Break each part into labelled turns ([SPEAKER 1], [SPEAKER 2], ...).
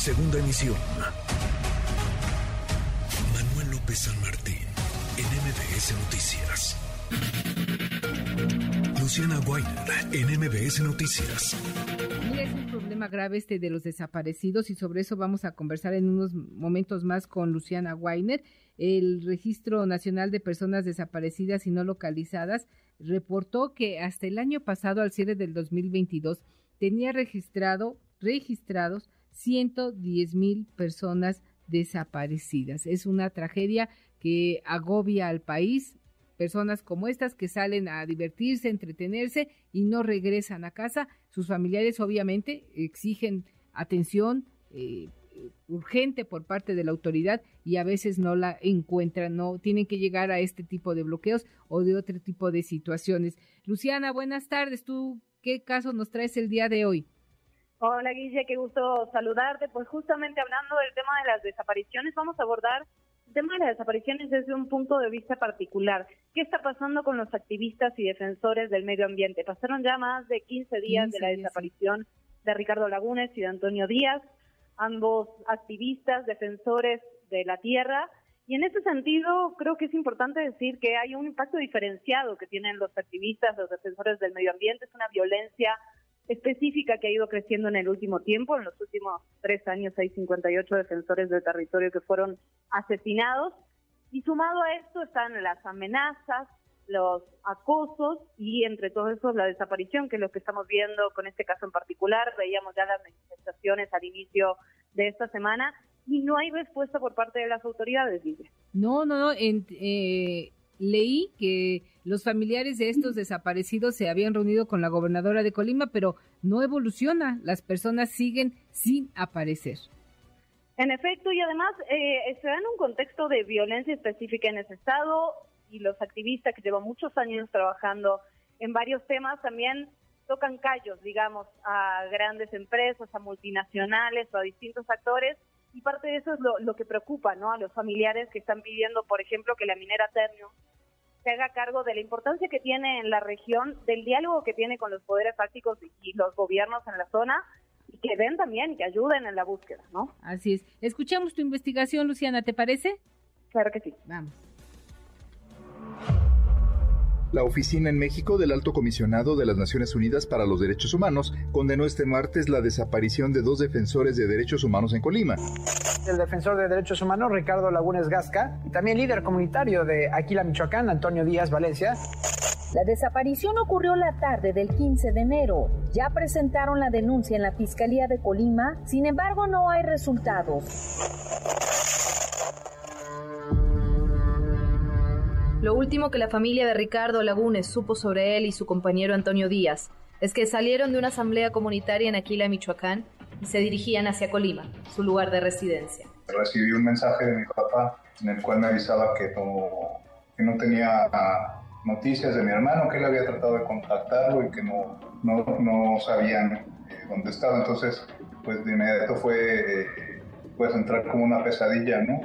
[SPEAKER 1] Segunda emisión. Manuel López San Martín, en MBS Noticias. Luciana Weiner, en MBS Noticias.
[SPEAKER 2] es un problema grave este de los desaparecidos y sobre eso vamos a conversar en unos momentos más con Luciana Weiner. El Registro Nacional de Personas Desaparecidas y No Localizadas reportó que hasta el año pasado, al cierre del 2022, tenía registrado, registrados 110 mil personas desaparecidas. Es una tragedia que agobia al país, personas como estas que salen a divertirse, entretenerse y no regresan a casa. Sus familiares obviamente exigen atención eh, urgente por parte de la autoridad y a veces no la encuentran, no tienen que llegar a este tipo de bloqueos o de otro tipo de situaciones. Luciana, buenas tardes. ¿Tú qué caso nos traes el día de hoy?
[SPEAKER 3] Hola Guille, qué gusto saludarte. Pues justamente hablando del tema de las desapariciones, vamos a abordar el tema de las desapariciones desde un punto de vista particular. ¿Qué está pasando con los activistas y defensores del medio ambiente? Pasaron ya más de 15 días de la desaparición de Ricardo Lagunes y de Antonio Díaz, ambos activistas, defensores de la tierra. Y en ese sentido, creo que es importante decir que hay un impacto diferenciado que tienen los activistas, los defensores del medio ambiente. Es una violencia específica que ha ido creciendo en el último tiempo. En los últimos tres años hay 58 defensores del territorio que fueron asesinados. Y sumado a esto están las amenazas, los acosos y entre todos esos la desaparición, que es lo que estamos viendo con este caso en particular. Veíamos ya las manifestaciones al inicio de esta semana y no hay respuesta por parte de las autoridades, dice.
[SPEAKER 2] No, no, no. En, eh, leí que los familiares de estos desaparecidos se habían reunido con la gobernadora de Colima, pero no evoluciona, las personas siguen sin aparecer.
[SPEAKER 3] En efecto, y además eh, se da en un contexto de violencia específica en ese estado y los activistas que llevan muchos años trabajando en varios temas también tocan callos, digamos, a grandes empresas, a multinacionales o a distintos actores y parte de eso es lo, que preocupa ¿no? a los familiares que están pidiendo, por ejemplo, que la minera Ternium se haga cargo de la importancia que tiene en la región, del diálogo que tiene con los poderes fácticos y los gobiernos en la zona y que den también, que ayuden en la búsqueda, ¿no?
[SPEAKER 2] Así es. Escuchamos tu investigación, Luciana, ¿te parece?
[SPEAKER 3] Claro que sí.
[SPEAKER 2] Vamos.
[SPEAKER 4] La oficina en México del Alto Comisionado de las Naciones Unidas para los Derechos Humanos condenó este martes la desaparición de dos defensores de derechos humanos en Colima.
[SPEAKER 5] El defensor de derechos humanos Ricardo Lagunes Gasca y también líder comunitario de Aquila, Michoacán, Antonio Díaz Valencia.
[SPEAKER 6] La desaparición ocurrió la tarde del 15 de enero. Ya presentaron la denuncia en la Fiscalía de Colima, sin embargo no hay resultados.
[SPEAKER 7] Lo último que la familia de Ricardo Lagunes supo sobre él y su compañero Antonio Díaz es que salieron de una asamblea comunitaria en Aquila, Michoacán, y se dirigían hacia Colima, su lugar de residencia.
[SPEAKER 8] Recibí un mensaje de mi papá en el cual me avisaba que no, que no tenía noticias de mi hermano, que él había tratado de contactarlo y que no, no, no sabían eh, dónde estaba. Entonces, pues de inmediato fue eh, pues entrar como una pesadilla, ¿no?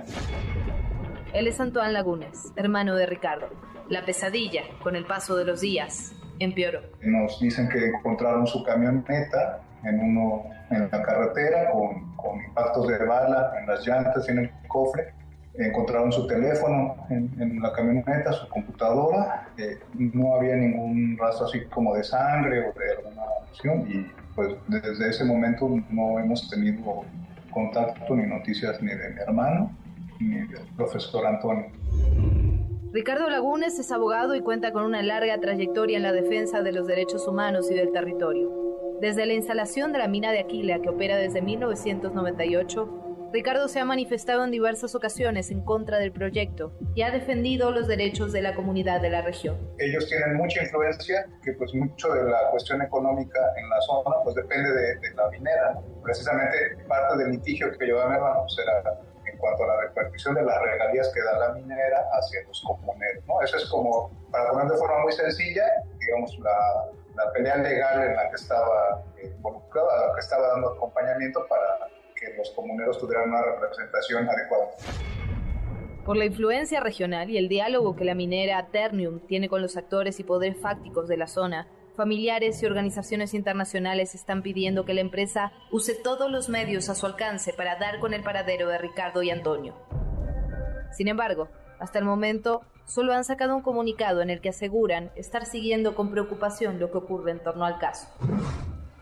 [SPEAKER 7] Él es Antoine Lagunes, hermano de Ricardo. La pesadilla, con el paso de los días, empeoró.
[SPEAKER 8] Nos dicen que encontraron su camioneta en, uno, en la carretera con, con impactos de bala en las llantas y en el cofre. Encontraron su teléfono en, la camioneta, su computadora. Eh, no había ningún rastro así como de sangre o de alguna opción y pues desde ese momento no hemos tenido contacto ni noticias ni de mi hermano profesor Antonio.
[SPEAKER 7] Ricardo Lagunes es abogado y cuenta con una larga trayectoria en la defensa de los derechos humanos y del territorio. Desde la instalación de la mina de Aquila, que opera desde 1998, Ricardo se ha manifestado en diversas ocasiones en contra del proyecto y ha defendido los derechos de la comunidad de la región.
[SPEAKER 8] Ellos tienen mucha influencia, que pues mucho de la cuestión económica en la zona pues depende de, la minera. Precisamente parte del litigio que yo mi hermano pues era en cuanto a la repartición de las regalías que da la minera hacia los comuneros. ¿no? Eso es como, para poner de forma muy sencilla, digamos, la, la pelea legal en la que estaba involucrada, la que estaba dando acompañamiento para que los comuneros tuvieran una representación adecuada.
[SPEAKER 7] Por la influencia regional y el diálogo que la minera Ternium tiene con los actores y poderes fácticos de la zona, Familiares y organizaciones internacionales están pidiendo que la empresa use todos los medios a su alcance para dar con el paradero de Ricardo y Antonio. Sin embargo, hasta el momento solo han sacado un comunicado en el que aseguran estar siguiendo con preocupación lo que ocurre en torno al caso.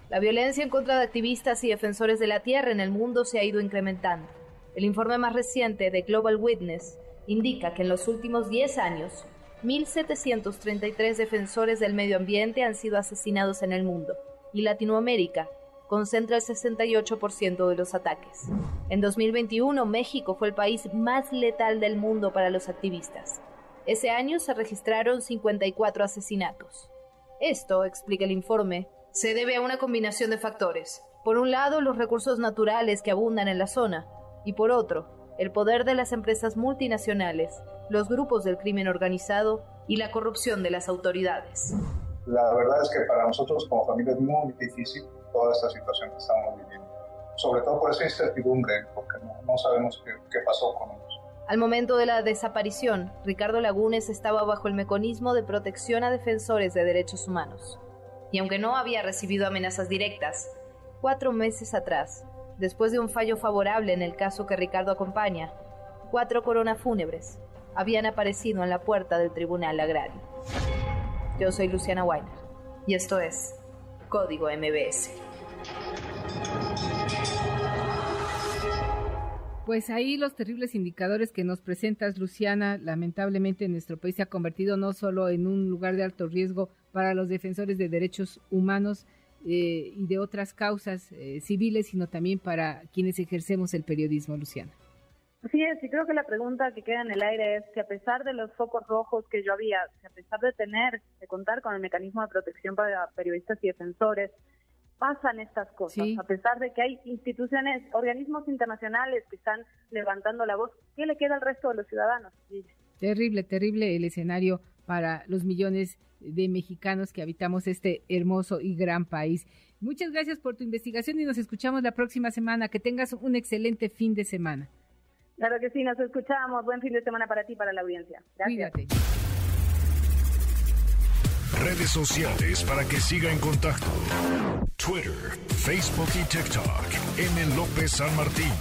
[SPEAKER 7] La violencia en contra de activistas y defensores de la tierra en el mundo se ha ido incrementando. El informe más reciente de Global Witness indica que en los últimos 10 años 1.733 defensores del medio ambiente han sido asesinados en el mundo y Latinoamérica concentra el 68% de los ataques. En 2021, México fue el país más letal del mundo para los activistas. Ese año se registraron 54 asesinatos. Esto, explica el informe, se debe a una combinación de factores. Por un lado, los recursos naturales que abundan en la zona, y por otro, el poder de las empresas multinacionales, los grupos del crimen organizado y la corrupción de las autoridades.
[SPEAKER 8] La verdad es que para nosotros como familia es muy difícil toda esta situación que estamos viviendo, sobre todo por esa incertidumbre, porque no, sabemos qué, qué pasó con ellos.
[SPEAKER 7] Al momento de la desaparición, Ricardo Lagunes estaba bajo el mecanismo de protección a defensores de derechos humanos. Y aunque no había recibido amenazas directas, cuatro meses atrás después de un fallo favorable en el caso que Ricardo acompaña, cuatro coronas fúnebres habían aparecido en la puerta del Tribunal Agrario. Yo soy Luciana Weiner y esto es Código MBS.
[SPEAKER 2] Pues ahí los terribles indicadores que nos presentas, Luciana, lamentablemente nuestro país se ha convertido no solo en un lugar de alto riesgo para los defensores de derechos humanos, eh, y de otras causas eh, civiles, sino también para quienes ejercemos el periodismo, Luciana.
[SPEAKER 3] Así es, y creo que la pregunta que queda en el aire es que a pesar de los focos rojos que yo había, a pesar de tener, de contar con el mecanismo de protección para periodistas y defensores, pasan estas cosas, a pesar de que hay instituciones, organismos internacionales que están levantando la voz, ¿qué le queda al resto de los ciudadanos?
[SPEAKER 2] Terrible, terrible el escenario para los millones de mexicanos que habitamos este hermoso y gran país. Muchas gracias por tu investigación y nos escuchamos la próxima semana. Que tengas un excelente fin de semana.
[SPEAKER 3] Claro que sí, nos escuchamos. Buen fin de semana para ti y para la audiencia. Gracias.
[SPEAKER 2] Cuídate.
[SPEAKER 1] Redes sociales para que siga en contacto: Twitter, Facebook y TikTok. M. López San Martín.